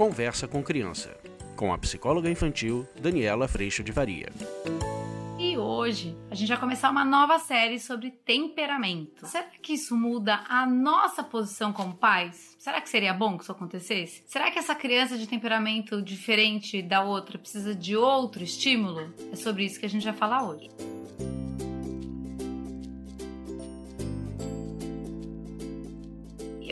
Conversa com Criança, com a psicóloga infantil Daniela Freixo de Varia. E hoje a gente vai começar uma nova série sobre temperamento. Será que isso muda a nossa posição como pais? Será que seria bom que isso acontecesse? Será que essa criança de temperamento diferente da outra precisa de outro estímulo? É sobre isso que a gente vai falar hoje.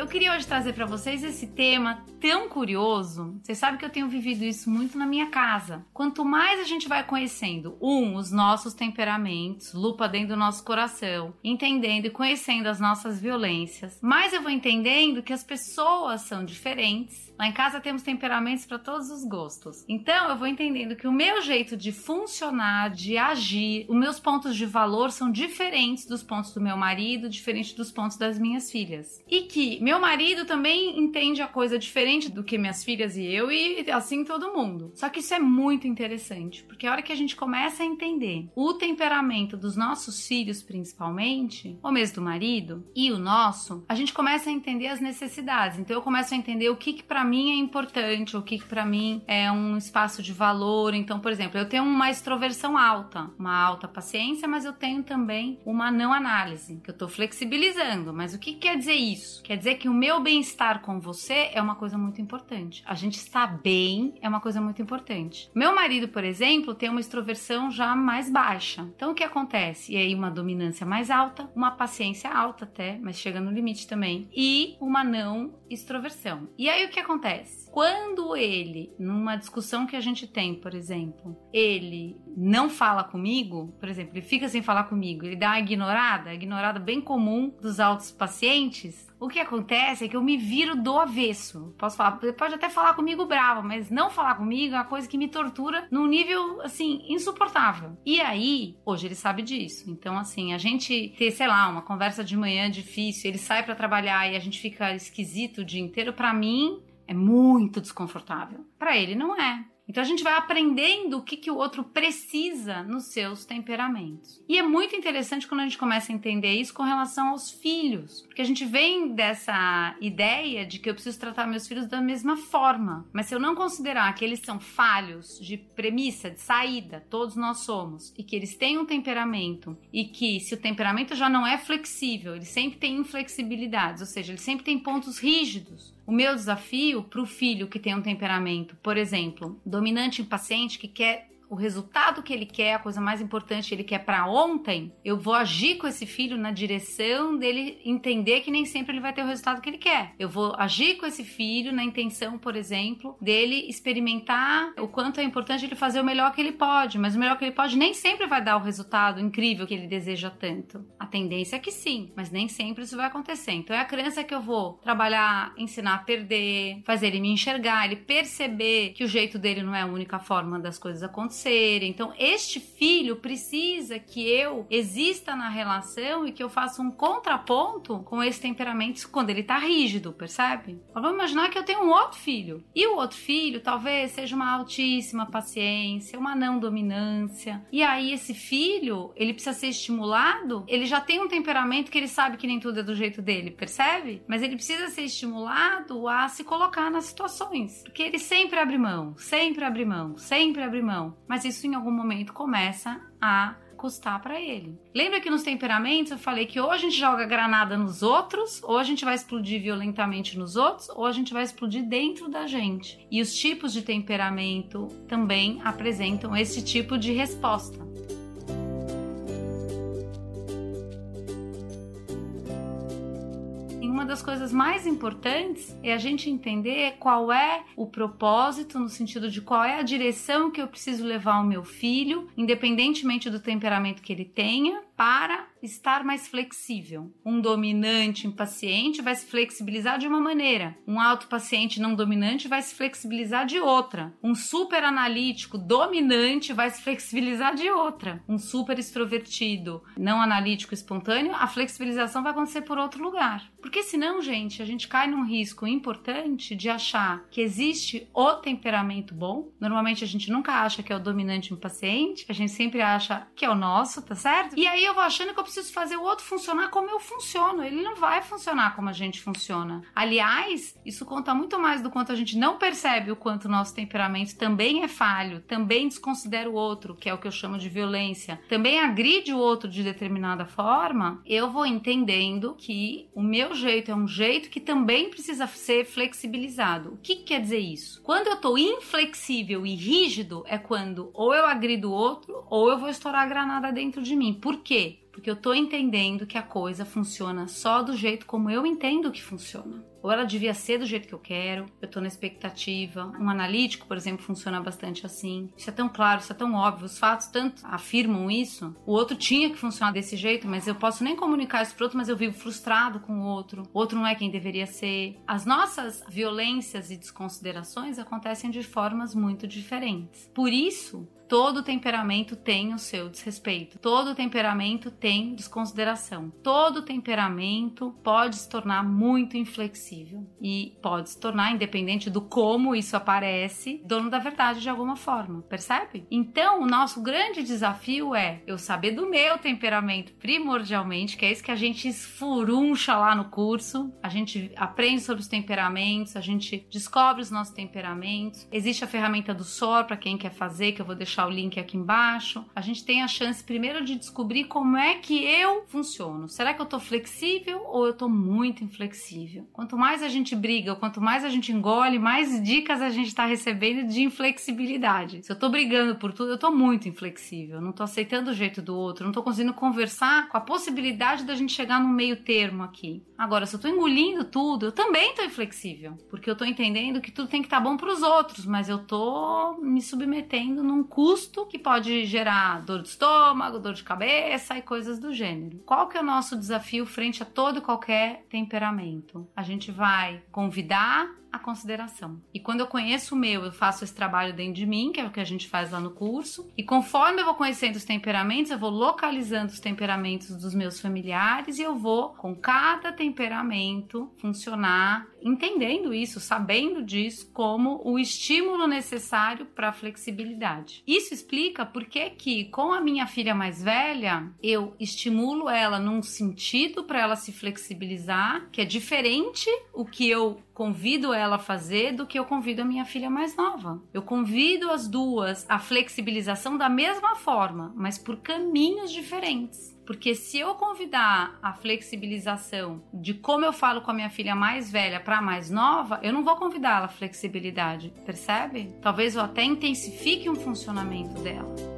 Queria hoje trazer para vocês esse tema tão curioso. Vocês sabem que eu tenho vivido isso muito na minha casa. Quanto mais a gente vai conhecendo, um, os nossos temperamentos, lupa dentro do nosso coração, entendendo e conhecendo as nossas violências, mais eu vou entendendo que as pessoas são diferentes. Lá em casa temos temperamentos para todos os gostos. Então eu vou entendendo que o meu jeito de funcionar, de agir, os meus pontos de valor são diferentes dos pontos do meu marido, diferentes dos pontos das minhas filhas. E que meu marido também entende a coisa diferente do que minhas filhas e eu, e assim todo mundo. Só que isso é muito interessante, porque a hora que a gente começa a entender o temperamento dos nossos filhos, principalmente, ou mesmo do marido, e o nosso, a gente começa a entender as necessidades. Então eu começo a entender o que, que para mim é importante, o que, que para mim é um espaço de valor. Então, por exemplo, eu tenho uma extroversão alta, uma alta paciência, mas eu tenho também uma não análise, que eu tô flexibilizando. Mas o que quer dizer isso? Quer dizer que o meu bem-estar com você é uma coisa muito importante. A gente estar bem é uma coisa muito importante. Meu marido, por exemplo, tem uma extroversão já mais baixa. Então o que acontece? E aí uma dominância mais alta, uma paciência alta até, mas chega no limite também, e uma não extroversão. E aí o que acontece? Quando ele, numa discussão que a gente tem, por exemplo, ele não fala comigo, por exemplo, ele fica sem falar comigo, ele dá uma ignorada, ignorada bem comum dos altos pacientes, o que acontece é que eu me viro do avesso. Posso falar, pode até falar comigo bravo, mas não falar comigo é uma coisa que me tortura num nível assim insuportável. E aí, hoje ele sabe disso. Então, assim, a gente ter, sei lá, uma conversa de manhã difícil, ele sai para trabalhar e a gente fica esquisito o dia inteiro, para mim é muito desconfortável. Para ele não é. Então a gente vai aprendendo o que, que o outro precisa nos seus temperamentos. E é muito interessante quando a gente começa a entender isso com relação aos filhos, porque a gente vem dessa ideia de que eu preciso tratar meus filhos da mesma forma. Mas se eu não considerar que eles são falhos de premissa, de saída, todos nós somos, e que eles têm um temperamento, e que se o temperamento já não é flexível, ele sempre tem inflexibilidades, ou seja, ele sempre tem pontos rígidos. O meu desafio para o filho que tem um temperamento, por exemplo, dominante impaciente, que quer o resultado que ele quer, a coisa mais importante que ele quer para ontem, eu vou agir com esse filho na direção dele entender que nem sempre ele vai ter o resultado que ele quer. Eu vou agir com esse filho na intenção, por exemplo, dele experimentar o quanto é importante ele fazer o melhor que ele pode, mas o melhor que ele pode nem sempre vai dar o resultado incrível que ele deseja tanto. A tendência é que sim, mas nem sempre isso vai acontecer. Então é a criança que eu vou trabalhar, ensinar a perder, fazer ele me enxergar, ele perceber que o jeito dele não é a única forma das coisas acontecerem acontecerem. Então, este filho precisa que eu exista na relação e que eu faça um contraponto com esse temperamento quando ele tá rígido, percebe? Mas vamos imaginar que eu tenho um outro filho. E o outro filho talvez seja uma altíssima paciência, uma não dominância. E aí esse filho, ele precisa ser estimulado, ele já tem um temperamento que ele sabe que nem tudo é do jeito dele, percebe? Mas ele precisa ser estimulado a se colocar nas situações, porque ele sempre abre mão, sempre abre mão, sempre abre mão mas isso em algum momento começa a custar para ele. Lembra que nos temperamentos eu falei que ou a gente joga granada nos outros, ou a gente vai explodir violentamente nos outros, ou a gente vai explodir dentro da gente. E os tipos de temperamento também apresentam esse tipo de resposta. Uma das coisas mais importantes é a gente entender qual é o propósito, no sentido de qual é a direção que eu preciso levar o meu filho, independentemente do temperamento que ele tenha, para estar mais flexível. Um dominante impaciente vai se flexibilizar de uma maneira, um alto paciente não dominante vai se flexibilizar de outra, um super analítico dominante vai se flexibilizar de outra, um super extrovertido não analítico espontâneo, a flexibilização vai acontecer por outro lugar. Porque senão, gente, a gente cai num risco importante de achar que existe o temperamento bom. Normalmente a gente nunca acha que é o dominante no paciente, a gente sempre acha que é o nosso, tá certo? E aí eu vou achando que eu preciso fazer o outro funcionar como eu funciono. Ele não vai funcionar como a gente funciona. Aliás, isso conta muito mais do quanto a gente não percebe o quanto o nosso temperamento também é falho, também desconsidera o outro, que é o que eu chamo de violência, também agride o outro de determinada forma. Eu vou entendendo que o meu jeito é um jeito que também precisa ser flexibilizado. O que, que quer dizer isso? Quando eu tô inflexível e rígido, é quando ou eu agrido o outro ou eu vou estourar a granada dentro de mim. Por quê? Porque eu tô entendendo que a coisa funciona só do jeito como eu entendo que funciona. Ou ela devia ser do jeito que eu quero, eu tô na expectativa. Um analítico, por exemplo, funciona bastante assim. Isso é tão claro, isso é tão óbvio, os fatos tanto afirmam isso. O outro tinha que funcionar desse jeito, mas eu posso nem comunicar isso pro outro, mas eu vivo frustrado com o outro. O outro não é quem deveria ser. As nossas violências e desconsiderações acontecem de formas muito diferentes. Por isso, Todo temperamento tem o seu desrespeito. Todo temperamento tem desconsideração. Todo temperamento pode se tornar muito inflexível e pode se tornar, independente do como isso aparece, dono da verdade de alguma forma. Percebe? Então, o nosso grande desafio é eu saber do meu temperamento primordialmente, que é isso que a gente esfuruncha lá no curso. A gente aprende sobre os temperamentos, a gente descobre os nossos temperamentos. Existe a ferramenta do SOR para quem quer fazer, que eu vou deixar deixar o link aqui embaixo. A gente tem a chance primeiro de descobrir como é que eu funciono. Será que eu tô flexível ou eu tô muito inflexível? Quanto mais a gente briga, quanto mais a gente engole, mais dicas a gente tá recebendo de inflexibilidade. Se eu tô brigando por tudo, eu tô muito inflexível. Não tô aceitando o jeito do outro, não tô conseguindo conversar com a possibilidade da gente chegar no meio termo aqui. Agora, se eu tô engolindo tudo, eu também tô inflexível, porque eu tô entendendo que tudo tem que estar tá bom para os outros, mas eu tô me submetendo num curso custo que pode gerar dor de estômago, dor de cabeça e coisas do gênero. Qual que é o nosso desafio frente a todo e qualquer temperamento? A gente vai convidar a consideração. E quando eu conheço o meu, eu faço esse trabalho dentro de mim, que é o que a gente faz lá no curso. E conforme eu vou conhecendo os temperamentos, eu vou localizando os temperamentos dos meus familiares e eu vou, com cada temperamento, funcionar entendendo isso, sabendo disso como o estímulo necessário para a flexibilidade. Isso explica por que que com a minha filha mais velha, eu estimulo ela num sentido para ela se flexibilizar, que é diferente o que eu convido ela a fazer do que eu convido a minha filha mais nova. Eu convido as duas à flexibilização da mesma forma, mas por caminhos diferentes. Porque se eu convidar a flexibilização de como eu falo com a minha filha mais velha para a mais nova, eu não vou convidar ela a flexibilidade, percebe? Talvez eu até intensifique um funcionamento dela.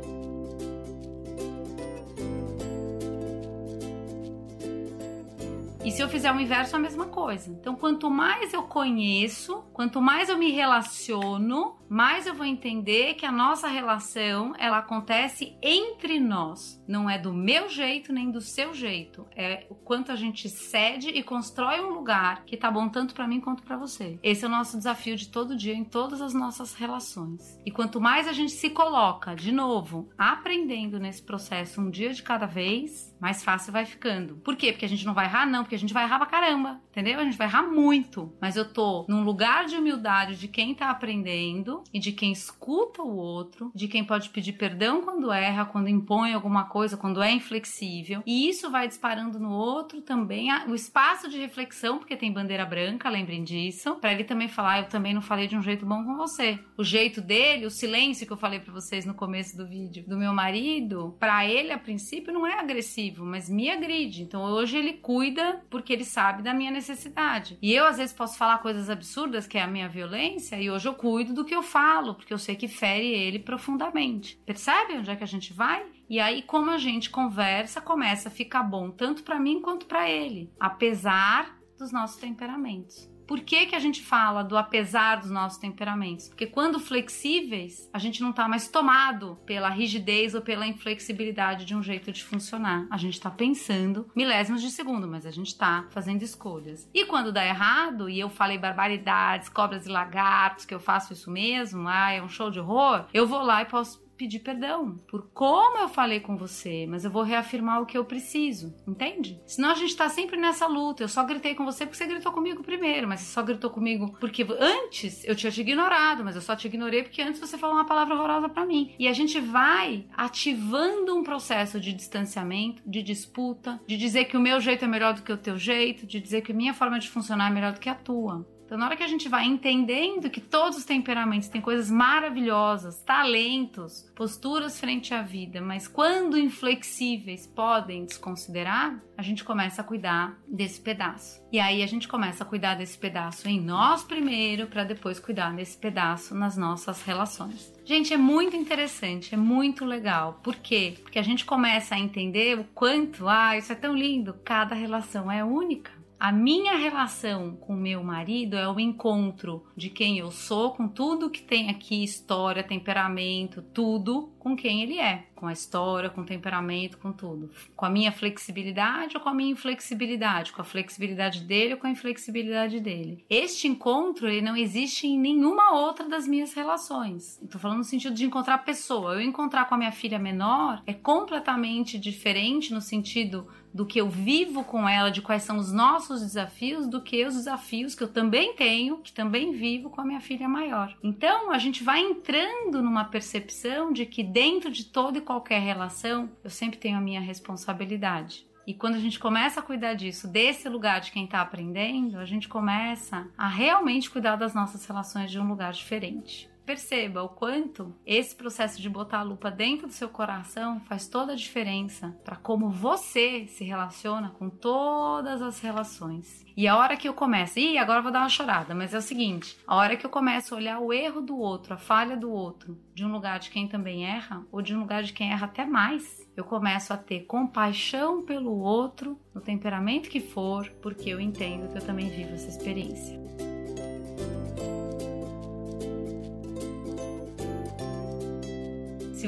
E se eu fizer o inverso, a mesma coisa. Então, quanto mais eu conheço, quanto mais eu me relaciono, mais eu vou entender que a nossa relação ela acontece entre nós. Não é do meu jeito nem do seu jeito. É o quanto a gente cede e constrói um lugar que tá bom tanto para mim quanto para você. Esse é o nosso desafio de todo dia em todas as nossas relações. E quanto mais a gente se coloca, de novo, aprendendo nesse processo um dia de cada vez, mais fácil vai ficando. Por quê? Porque a gente não vai errar, não, porque a gente vai errar pra caramba, entendeu? A gente vai errar muito. Mas eu tô num lugar de humildade de quem tá aprendendo e de quem escuta o outro, de quem pode pedir perdão quando erra, quando impõe alguma coisa, quando é inflexível. E isso vai disparando no outro também o espaço de reflexão, porque tem bandeira branca, lembrem disso, para ele também falar, eu também não falei de um jeito bom com você. O jeito dele, o silêncio que eu falei para vocês no começo do vídeo, do meu marido, para ele a princípio não é agressivo, mas me agride. Então hoje ele cuida porque ele sabe da minha necessidade. E eu às vezes posso falar coisas absurdas, que é a minha violência, e hoje eu cuido do que eu falo, porque eu sei que fere ele profundamente. Percebe onde é que a gente vai? E aí, como a gente conversa, começa a ficar bom tanto para mim quanto para ele, apesar dos nossos temperamentos. Por que, que a gente fala do apesar dos nossos temperamentos? Porque quando flexíveis, a gente não está mais tomado pela rigidez ou pela inflexibilidade de um jeito de funcionar. A gente está pensando milésimos de segundo, mas a gente está fazendo escolhas. E quando dá errado, e eu falei barbaridades, cobras e lagartos, que eu faço isso mesmo, ah, é um show de horror, eu vou lá e posso pedir perdão por como eu falei com você, mas eu vou reafirmar o que eu preciso, entende? Senão a gente tá sempre nessa luta. Eu só gritei com você porque você gritou comigo primeiro, mas você só gritou comigo porque antes eu tinha te ignorado, mas eu só te ignorei porque antes você falou uma palavra horrorosa para mim. E a gente vai ativando um processo de distanciamento, de disputa, de dizer que o meu jeito é melhor do que o teu jeito, de dizer que a minha forma de funcionar é melhor do que a tua. Então, na hora que a gente vai entendendo que todos os temperamentos têm coisas maravilhosas, talentos, posturas frente à vida, mas quando inflexíveis podem desconsiderar, a gente começa a cuidar desse pedaço. E aí a gente começa a cuidar desse pedaço em nós primeiro, para depois cuidar desse pedaço nas nossas relações. Gente, é muito interessante, é muito legal. Por quê? Porque a gente começa a entender o quanto, ah, isso é tão lindo, cada relação é única. A minha relação com meu marido é o encontro de quem eu sou, com tudo que tem aqui, história, temperamento, tudo, com quem ele é, com a história, com o temperamento, com tudo. Com a minha flexibilidade ou com a minha inflexibilidade, com a flexibilidade dele ou com a inflexibilidade dele. Este encontro, ele não existe em nenhuma outra das minhas relações. Estou falando no sentido de encontrar pessoa. Eu encontrar com a minha filha menor é completamente diferente no sentido do que eu vivo com ela, de quais são os nossos desafios, do que os desafios que eu também tenho, que também vivo com a minha filha maior. Então, a gente vai entrando numa percepção de que dentro de toda e qualquer relação, eu sempre tenho a minha responsabilidade. E quando a gente começa a cuidar disso, desse lugar de quem está aprendendo, a gente começa a realmente cuidar das nossas relações de um lugar diferente. Perceba o quanto esse processo de botar a lupa dentro do seu coração faz toda a diferença para como você se relaciona com todas as relações. E a hora que eu começo, e agora vou dar uma chorada, mas é o seguinte: a hora que eu começo a olhar o erro do outro, a falha do outro, de um lugar de quem também erra, ou de um lugar de quem erra até mais, eu começo a ter compaixão pelo outro, no temperamento que for, porque eu entendo que eu também vivo essa experiência.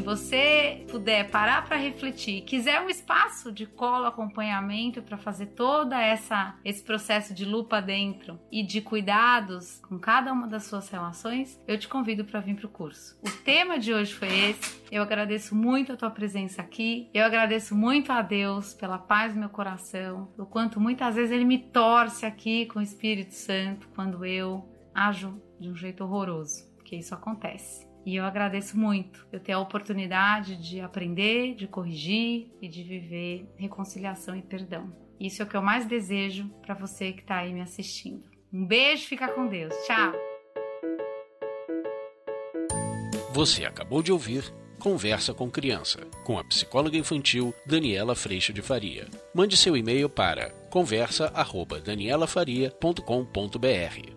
Você puder parar para refletir, quiser um espaço de colo acompanhamento para fazer toda essa esse processo de lupa dentro e de cuidados com cada uma das suas relações, eu te convido para vir para o curso. O tema de hoje foi esse. Eu agradeço muito a tua presença aqui. Eu agradeço muito a Deus pela paz do meu coração, o quanto muitas vezes ele me torce aqui com o Espírito Santo quando eu ajo de um jeito horroroso, porque isso acontece. E eu agradeço muito eu ter a oportunidade de aprender, de corrigir e de viver reconciliação e perdão. Isso é o que eu mais desejo para você que está aí me assistindo. Um beijo, fica com Deus. Tchau. Você acabou de ouvir Conversa com Criança, com a psicóloga infantil Daniela Freixo de Faria. Mande seu e-mail para conversa@danielafaria.com.br.